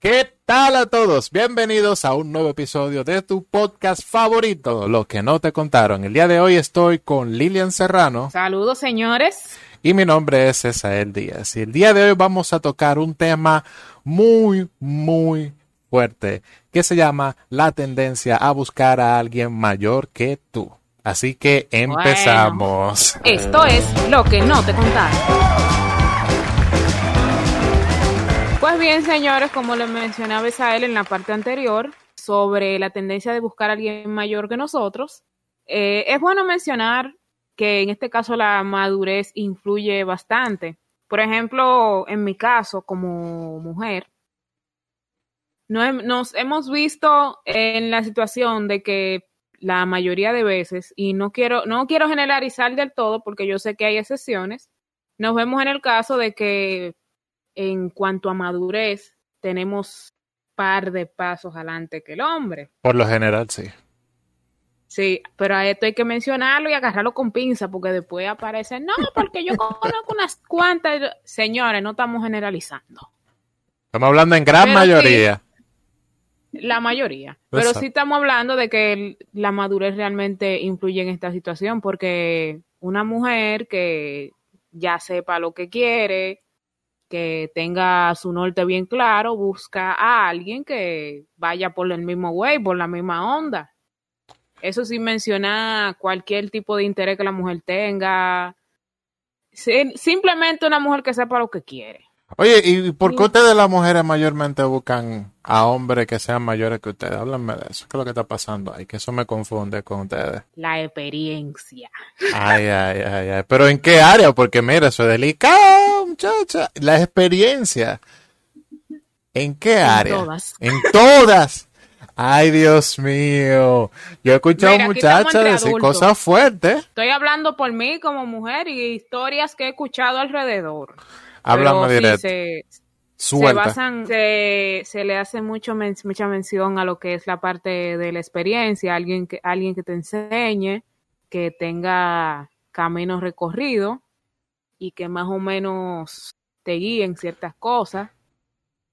¿Qué tal a todos? Bienvenidos a un nuevo episodio de tu podcast favorito, Lo que no te contaron. El día de hoy estoy con Lilian Serrano. Saludos, señores. Y mi nombre es Esael Díaz. Y el día de hoy vamos a tocar un tema muy, muy fuerte que se llama la tendencia a buscar a alguien mayor que tú. Así que empezamos. esto es lo que no te contaron. Pues bien, señores, como le mencionaba él en la parte anterior sobre la tendencia de buscar a alguien mayor que nosotros, eh, es bueno mencionar que en este caso la madurez influye bastante. Por ejemplo, en mi caso, como mujer, nos hemos visto en la situación de que la mayoría de veces, y no quiero, no quiero generalizar del todo porque yo sé que hay excepciones, nos vemos en el caso de que en cuanto a madurez, tenemos par de pasos adelante que el hombre. Por lo general, sí. Sí, pero a esto hay que mencionarlo y agarrarlo con pinza, porque después aparece, no, porque yo conozco unas cuantas. Señores, no estamos generalizando. Estamos hablando en gran mayoría. la mayoría. Pero sí estamos hablando de que la madurez realmente influye en esta situación, porque una mujer que ya sepa lo que quiere, que tenga su norte bien claro, busca a alguien que vaya por el mismo way, por la misma onda. Eso sin mencionar cualquier tipo de interés que la mujer tenga. Simplemente una mujer que sepa lo que quiere. Oye, ¿y por qué ustedes las mujeres mayormente buscan a hombres que sean mayores que ustedes? Háblenme de eso. ¿Qué es lo que está pasando ahí? Que eso me confunde con ustedes. La experiencia. Ay, ay, ay, ay. Pero ¿en qué área? Porque mira, eso es delicado, muchacha. La experiencia. ¿En qué área? En todas. En todas. Ay, Dios mío. Yo he escuchado muchachas decir cosas fuertes. Estoy hablando por mí como mujer y historias que he escuchado alrededor. Háblame directo. Se, se, le hace mucho mucha mención a lo que es la parte de la experiencia, alguien que, alguien que te enseñe, que tenga camino recorrido y que más o menos te guíe en ciertas cosas.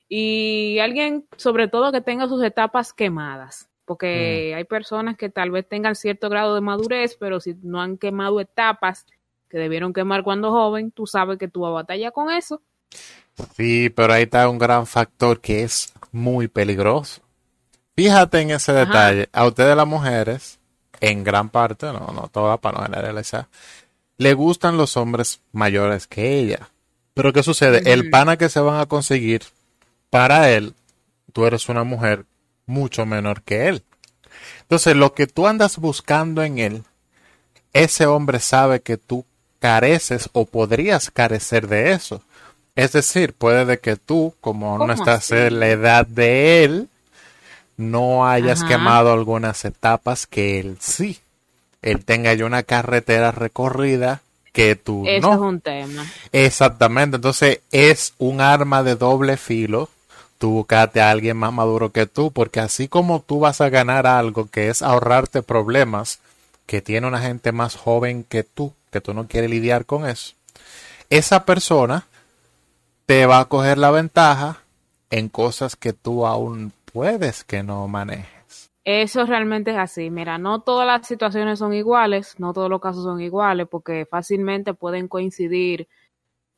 Y alguien, sobre todo, que tenga sus etapas quemadas. Porque mm. hay personas que tal vez tengan cierto grado de madurez, pero si no han quemado etapas que debieron quemar cuando joven, tú sabes que tú vas a batallar con eso. Sí, pero ahí está un gran factor que es muy peligroso. Fíjate en ese detalle. A ustedes las mujeres, en gran parte, no, no todas para no generalizar, le gustan los hombres mayores que ella. Pero ¿qué sucede? El pana que se van a conseguir, para él, tú eres una mujer mucho menor que él. Entonces, lo que tú andas buscando en él, ese hombre sabe que tú careces o podrías carecer de eso. Es decir, puede de que tú, como no estás en la edad de él, no hayas quemado algunas etapas que él sí. Él tenga ya una carretera recorrida que tú Eso es un tema. Exactamente. Entonces es un arma de doble filo. Tú buscate a alguien más maduro que tú, porque así como tú vas a ganar algo que es ahorrarte problemas que tiene una gente más joven que tú, que tú no quieres lidiar con eso, esa persona te va a coger la ventaja en cosas que tú aún puedes que no manejes. Eso realmente es así. Mira, no todas las situaciones son iguales, no todos los casos son iguales, porque fácilmente pueden coincidir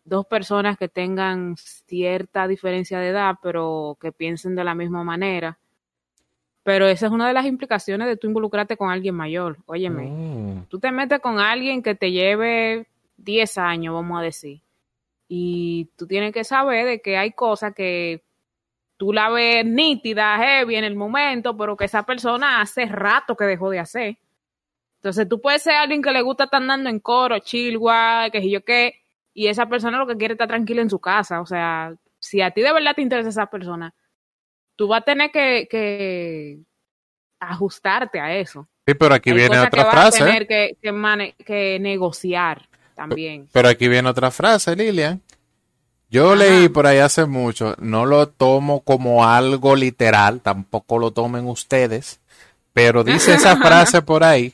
dos personas que tengan cierta diferencia de edad, pero que piensen de la misma manera. Pero esa es una de las implicaciones de tú involucrarte con alguien mayor. Óyeme, mm. tú te metes con alguien que te lleve 10 años, vamos a decir. Y tú tienes que saber de que hay cosas que tú la ves nítida, heavy en el momento, pero que esa persona hace rato que dejó de hacer. Entonces tú puedes ser alguien que le gusta estar andando en coro, chill, guay, que yo qué, y esa persona lo que quiere es estar tranquila en su casa. O sea, si a ti de verdad te interesa esa persona, tú vas a tener que, ajustarte a eso. Sí, pero aquí viene otra que frase. Vas a tener que, que, negociar también. Pero aquí viene otra frase, Lilian. Yo leí por ahí hace mucho, no lo tomo como algo literal, tampoco lo tomen ustedes, pero dice esa frase por ahí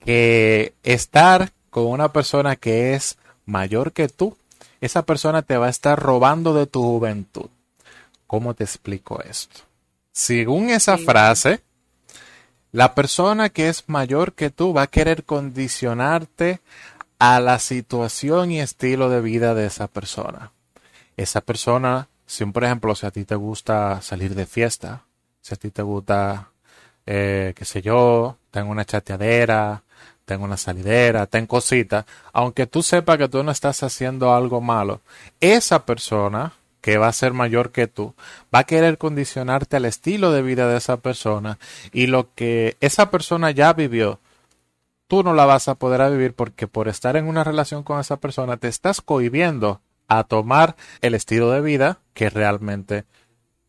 que estar con una persona que es mayor que tú, esa persona te va a estar robando de tu juventud ¿Cómo te explico esto? Según esa frase, la persona que es mayor que tú va a querer condicionarte a la situación y estilo de vida de esa persona. Esa persona, si por ejemplo, si a ti te gusta salir de fiesta, si a ti te gusta, eh, qué sé yo, tengo una chateadera, tengo una salidera, tengo cositas, aunque tú sepas que tú no estás haciendo algo malo, esa persona que va a ser mayor que tú, va a querer condicionarte al estilo de vida de esa persona y lo que esa persona ya vivió, tú no la vas a poder vivir porque por estar en una relación con esa persona te estás cohibiendo a tomar el estilo de vida que realmente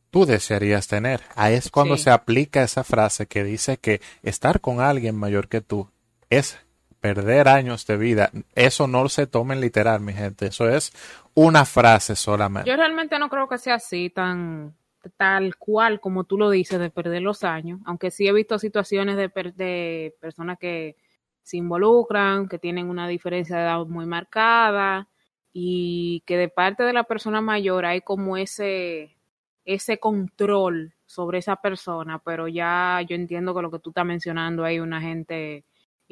tú desearías tener. Ahí es cuando se aplica esa frase que dice que estar con alguien mayor que tú es perder años de vida. Eso no se tomen literal, mi gente. Eso es una frase solamente. Yo realmente no creo que sea así tan tal cual como tú lo dices de perder los años, aunque sí he visto situaciones de, de personas que se involucran, que tienen una diferencia de edad muy marcada y que de parte de la persona mayor hay como ese ese control sobre esa persona, pero ya yo entiendo que lo que tú estás mencionando hay una gente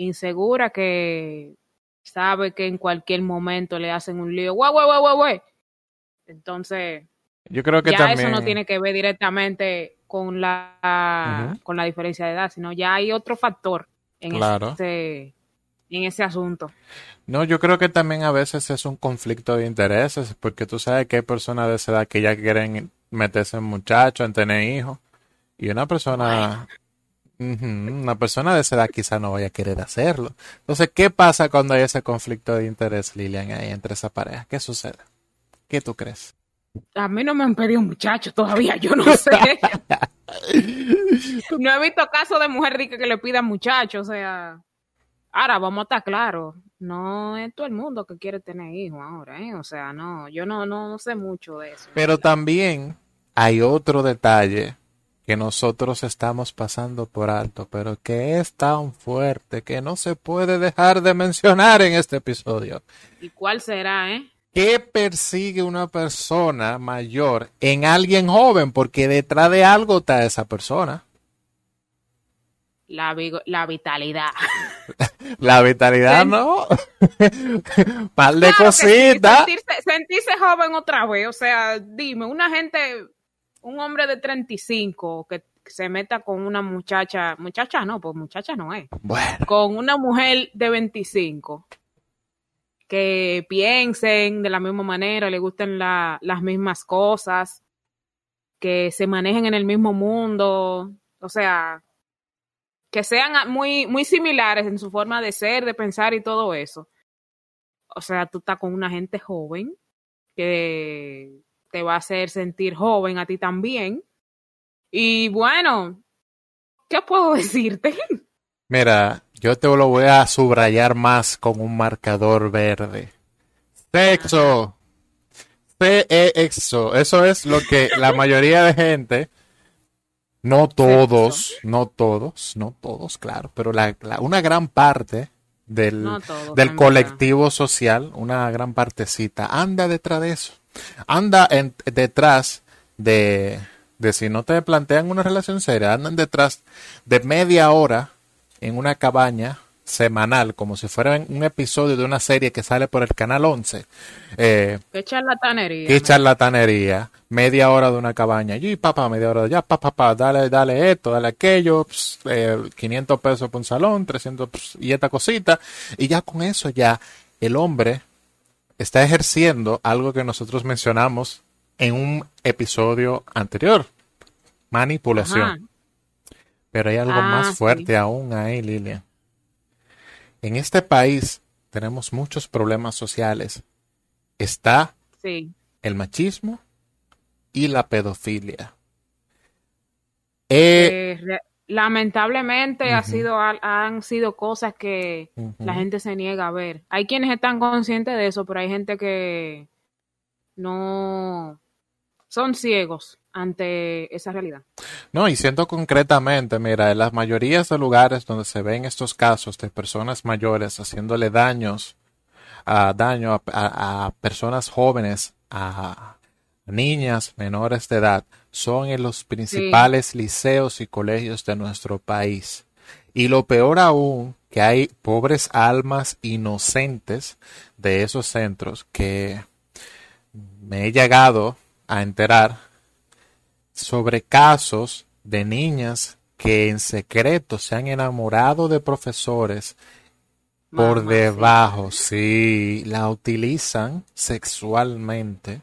insegura que sabe que en cualquier momento le hacen un lío, guau, guau, guau, guau, Entonces, yo creo que ya eso no tiene que ver directamente con la, con la diferencia de edad, sino ya hay otro factor en, ese, en ese asunto. No, yo creo que también a veces es un conflicto de intereses, porque tú sabes que hay personas de esa edad que ya quieren meterse en muchachos, en tener hijos, y una persona una persona de esa edad quizá no vaya a querer hacerlo. Entonces, ¿qué pasa cuando hay ese conflicto de interés, Lilian, ahí entre esa pareja? ¿Qué sucede? ¿Qué tú crees? A mí no me han pedido muchachos todavía, yo no sé. no he visto caso de mujer rica que le pidan muchachos, o sea. Ahora, vamos a estar claros, no es todo el mundo que quiere tener hijos ahora, ¿eh? O sea, no, yo no, no sé mucho de eso. Pero también hay otro detalle que nosotros estamos pasando por alto, pero que es tan fuerte que no se puede dejar de mencionar en este episodio. ¿Y cuál será, eh? ¿Qué persigue una persona mayor en alguien joven? Porque detrás de algo está esa persona. La, la vitalidad. la vitalidad, ¿no? Par de cositas. sentirse joven otra vez. O sea, dime, una gente un hombre de 35 que se meta con una muchacha, muchacha no, pues muchacha no es, con una mujer de 25 que piensen de la misma manera, le gusten las mismas cosas, que se manejen en el mismo mundo, o sea, que sean muy, muy similares en su forma de ser, de pensar y todo eso. O sea, tú estás con una gente joven que te va a hacer sentir joven a ti también. Y bueno, ¿qué puedo decirte? Mira, yo te lo voy a subrayar más con un marcador verde. Sexo. Sexo. Eso es lo que la mayoría de gente, no todos, no todos, no todos, claro, pero la, una gran parte del, del colectivo social, una gran partecita, anda detrás de eso anda en, detrás de, de si no te plantean una relación seria, andan detrás de media hora en una cabaña semanal, como si fuera un episodio de una serie que sale por el canal 11. Eh, qué charlatanería. Qué charlatanería. Media hora de una cabaña. Y papá, media hora. Ya, papá, papá, dale, dale esto, dale aquello. 500 eh, pesos por un salón, 300 y esta cosita. Y ya con eso ya el hombre está ejerciendo algo que nosotros mencionamos en un episodio anterior, manipulación. Pero hay algo más ah, fuerte aún ahí, Lilia. En este país tenemos muchos problemas sociales. Está el machismo y la pedofilia. Eh, lamentablemente ha sido, han sido cosas que la gente se niega a ver. Hay quienes están conscientes de eso, pero hay gente que no son ciegos ante esa realidad. No, y siento concretamente, mira, en las mayorías de lugares donde se ven estos casos de personas mayores haciéndole daños, a daño a personas jóvenes, a niñas menores de edad, son en los principales liceos y colegios de nuestro país. Y lo peor aún, que hay pobres almas inocentes de esos centros que me he llegado a enterar sobre casos de niñas que en secreto se han enamorado de profesores por debajo, sí, la utilizan sexualmente,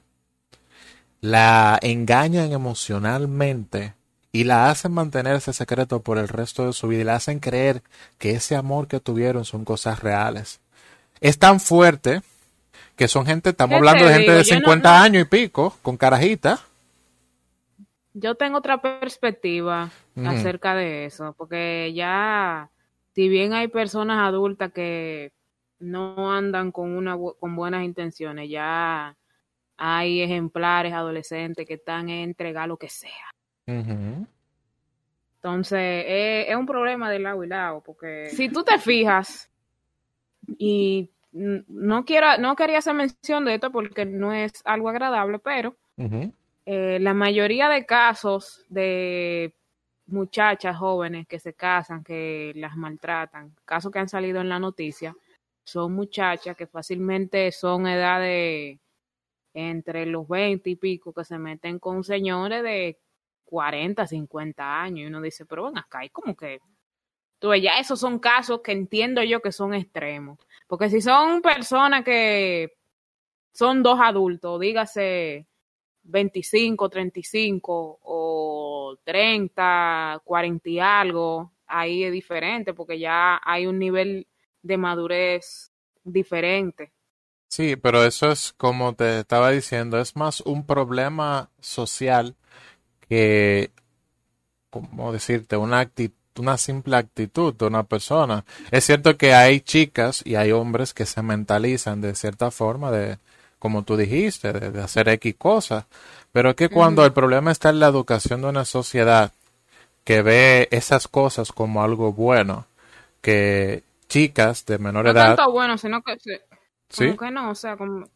la engañan emocionalmente y la hacen mantener ese secreto por el resto de su vida y la hacen creer que ese amor que tuvieron son cosas reales. Es tan fuerte que son gente, estamos hablando de gente de 50 años y pico, con carajita. Yo tengo otra perspectiva acerca de eso, porque ya, si bien hay personas adultas que no andan con, una, con buenas intenciones, ya hay ejemplares adolescentes que están en entregar lo que sea. Entonces, es, un problema de lado y lado, porque si tú te fijas, y no quiero, no quería hacer mención de esto porque no es algo agradable, pero eh, la mayoría de casos de muchachas jóvenes que se casan, que las maltratan, casos que han salido en la noticia, son muchachas que fácilmente son edades entre los 20 y pico que se meten con señores de 40, 50 años y uno dice, pero ven acá, hay como que, tú ya esos son casos que entiendo yo que son extremos, porque si son personas que son dos adultos, dígase 25, 35 o 30, 40 y algo, ahí es diferente porque ya hay un nivel de madurez diferente. Sí, pero eso es como te estaba diciendo, es más un problema social que, ¿cómo decirte? Una actitud una simple actitud de una persona. Es cierto que hay chicas y hay hombres que se mentalizan de cierta forma de, como tú dijiste, de, hacer X cosas, pero es que cuando el problema está en la educación de una sociedad que ve esas cosas como algo bueno, que chicas de menor no edad... tanto bueno, sino que... ¿Sí? que no, o sea, como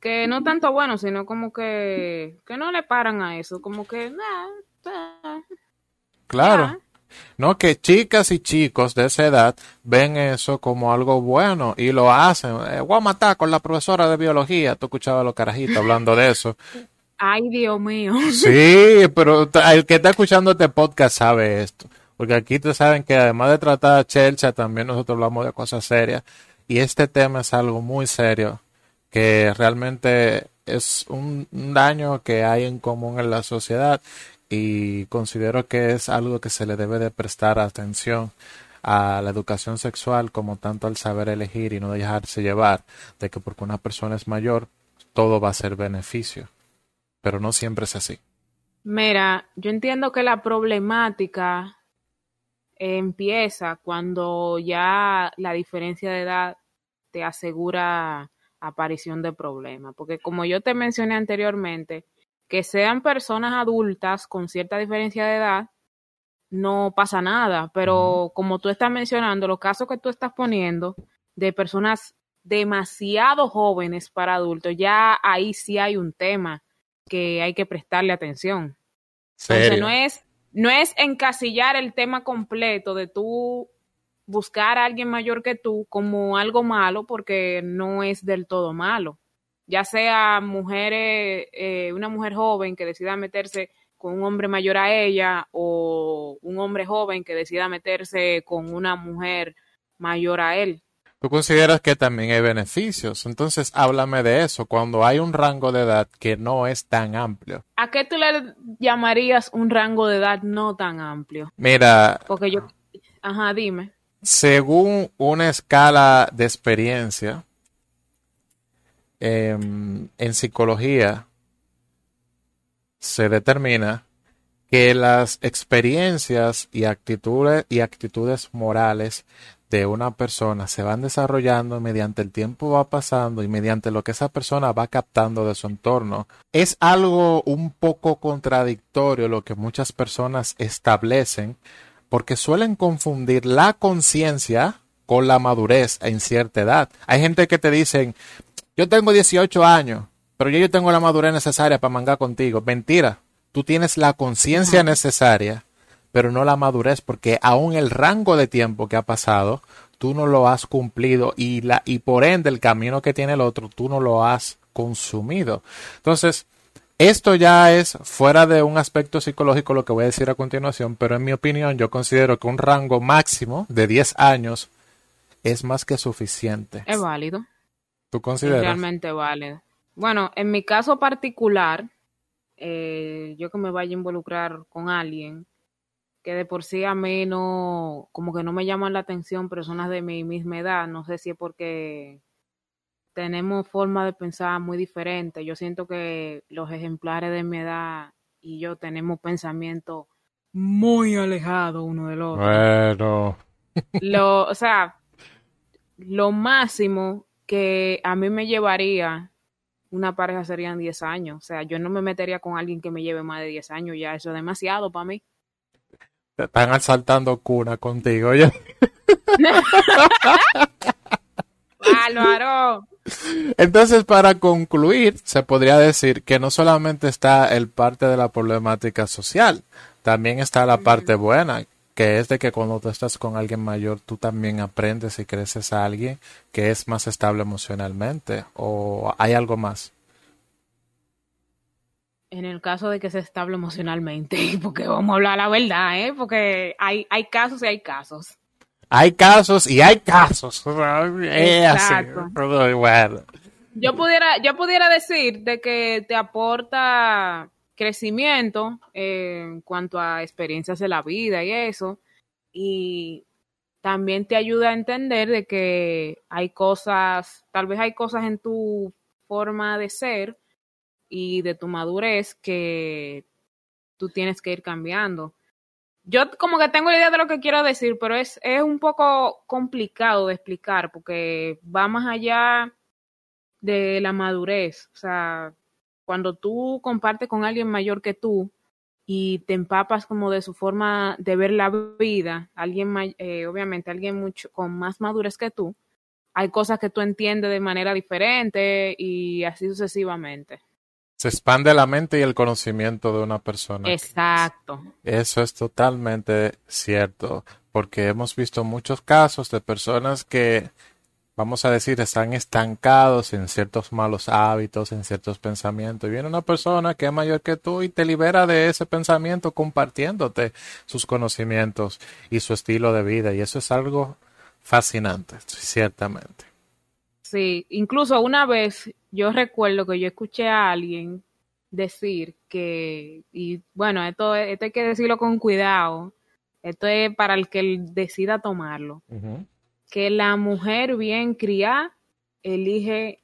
que no tanto bueno, sino como que, que no le paran a eso, como que... claro. No, que chicas y chicos de esa edad ven eso como algo bueno y lo hacen. Eh, voy a matar con la profesora de biología. Tú escuchabas a los carajitos hablando de eso. Ay, Dios mío. Sí, pero el que está escuchando este podcast sabe esto. Porque aquí te saben que además de tratar a Chelsea, también nosotros hablamos de cosas serias. Y este tema es algo muy serio que realmente es un, daño que hay en común en la sociedad y considero que es algo que se le debe de prestar atención a la educación sexual como tanto al saber elegir y no dejarse llevar de que porque una persona es mayor todo va a ser beneficio, pero no siempre es así. Mira, yo entiendo que la problemática empieza cuando ya la diferencia de edad te asegura aparición de problemas. Porque como yo te mencioné anteriormente, que sean personas adultas con cierta diferencia de edad, no pasa nada. Pero como tú estás mencionando, los casos que tú estás poniendo de personas demasiado jóvenes para adultos, ya ahí sí hay un tema que hay que prestarle atención. Entonces no es, no es encasillar el tema completo de tú buscar a alguien mayor que tú como algo malo porque no es del todo malo. Ya sea mujeres, eh, una mujer joven que decida meterse con un hombre mayor a ella o un hombre joven que decida meterse con una mujer mayor a él. Tú consideras que también hay beneficios, entonces háblame de eso, cuando hay un rango de edad que no es tan amplio. ¿A qué tú le llamarías un rango de edad no tan amplio? Mira. Porque yo... Ajá, dime según una escala de experiencia em, en psicología, se determina que las experiencias y actitudes, y actitudes morales de una persona se van desarrollando mediante el tiempo va pasando y mediante lo que esa persona va captando de su entorno. Es algo un poco contradictorio lo que muchas personas establecen porque suelen confundir la conciencia con la madurez en cierta edad. Hay gente que te dicen, yo tengo 18 años, pero yo tengo la madurez necesaria para mangar contigo. Mentira. tú tienes la conciencia necesaria, pero no la madurez, porque aún el rango de tiempo que ha pasado, tú no lo has cumplido y, la, y por ende el camino que tiene el otro, tú no lo has consumido. Entonces, esto ya es fuera de un aspecto psicológico lo que voy a decir a continuación, pero en mi opinión yo considero que un rango máximo de 10 años es más que suficiente. Es válido. ¿Tú consideras? Es realmente válido. Bueno, en mi caso particular, eh, yo que me vaya a involucrar con alguien que de por sí a mí no, como que no me llaman la atención personas de mi misma edad, no sé si es porque tenemos forma de pensar muy diferente. Yo siento que los ejemplares de mi edad y yo tenemos pensamiento muy alejado uno del otro. Bueno. Lo, o sea, lo máximo que a mí me llevaría una pareja serían 10 años. O sea, yo no me metería con alguien que me lleve más de 10 años ya. Eso es demasiado para mí. Te están asaltando cuna contigo, ya. Álvaro. Entonces, para concluir, se podría decir que no solamente está el parte de la problemática social, también está la parte buena, que es de que cuando tú estás con alguien mayor, tú también aprendes y creces a alguien que es más estable emocionalmente, o hay algo más. En el caso de que sea estable emocionalmente, porque vamos a hablar la verdad, ¿eh? Porque hay, hay casos y hay casos. Hay casos y hay casos. Exacto. Yo pudiera, yo pudiera decir de que te aporta crecimiento eh, en cuanto a experiencias de la vida y eso. Y también te ayuda a entender de que hay cosas, tal vez hay cosas en tu forma de ser y de tu madurez que tú tienes que ir cambiando yo como que tengo la idea de lo que quiero decir, pero es, es un poco complicado de explicar porque va más allá de la madurez. O sea, cuando tú compartes con alguien mayor que tú y te empapas como de su forma de ver la vida, alguien eh, obviamente alguien mucho con más madurez que tú, hay cosas que tú entiendes de manera diferente y así sucesivamente. Se expande la mente y el conocimiento de una persona. Exacto. Eso es totalmente cierto, porque hemos visto muchos casos de personas que, vamos a decir, están estancados en ciertos malos hábitos, en ciertos pensamientos. Y viene una persona que es mayor que tú y te libera de ese pensamiento compartiéndote sus conocimientos y su estilo de vida. Y eso es algo fascinante, ciertamente. Sí, incluso una vez yo recuerdo que yo escuché a alguien decir que, y bueno, esto, esto hay que decirlo con cuidado, esto es para el que decida tomarlo, que la mujer bien criada elige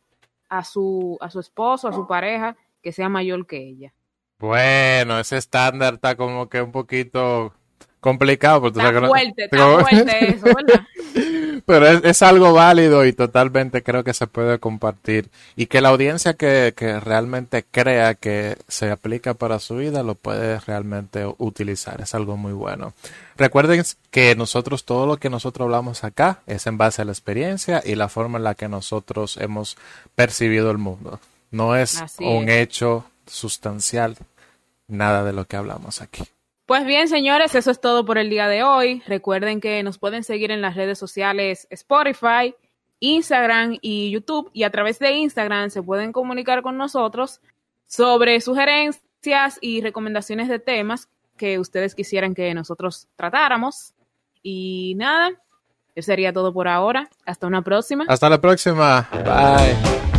a su, a su esposo, a su pareja, que sea mayor que ella. Bueno, ese estándar está como que un poquito complicado. Porque está fuerte, está fuerte eso, ¿verdad? Pero es, algo válido y totalmente creo que se puede compartir. Y que la audiencia que, que realmente crea que se aplica para su vida lo puede realmente utilizar. Es algo muy bueno. Recuerden que nosotros, todo lo que nosotros hablamos acá es en base a la experiencia y la forma en la que nosotros hemos percibido el mundo. No es un hecho sustancial nada de lo que hablamos aquí. Pues bien, señores, eso es todo por el día de hoy. Recuerden que nos pueden seguir en las redes sociales Spotify, Instagram y YouTube. Y a través de Instagram se pueden comunicar con nosotros sobre sugerencias y recomendaciones de temas que ustedes quisieran que nosotros tratáramos. Y nada, eso sería todo por ahora. Hasta una próxima. Hasta la próxima. Bye.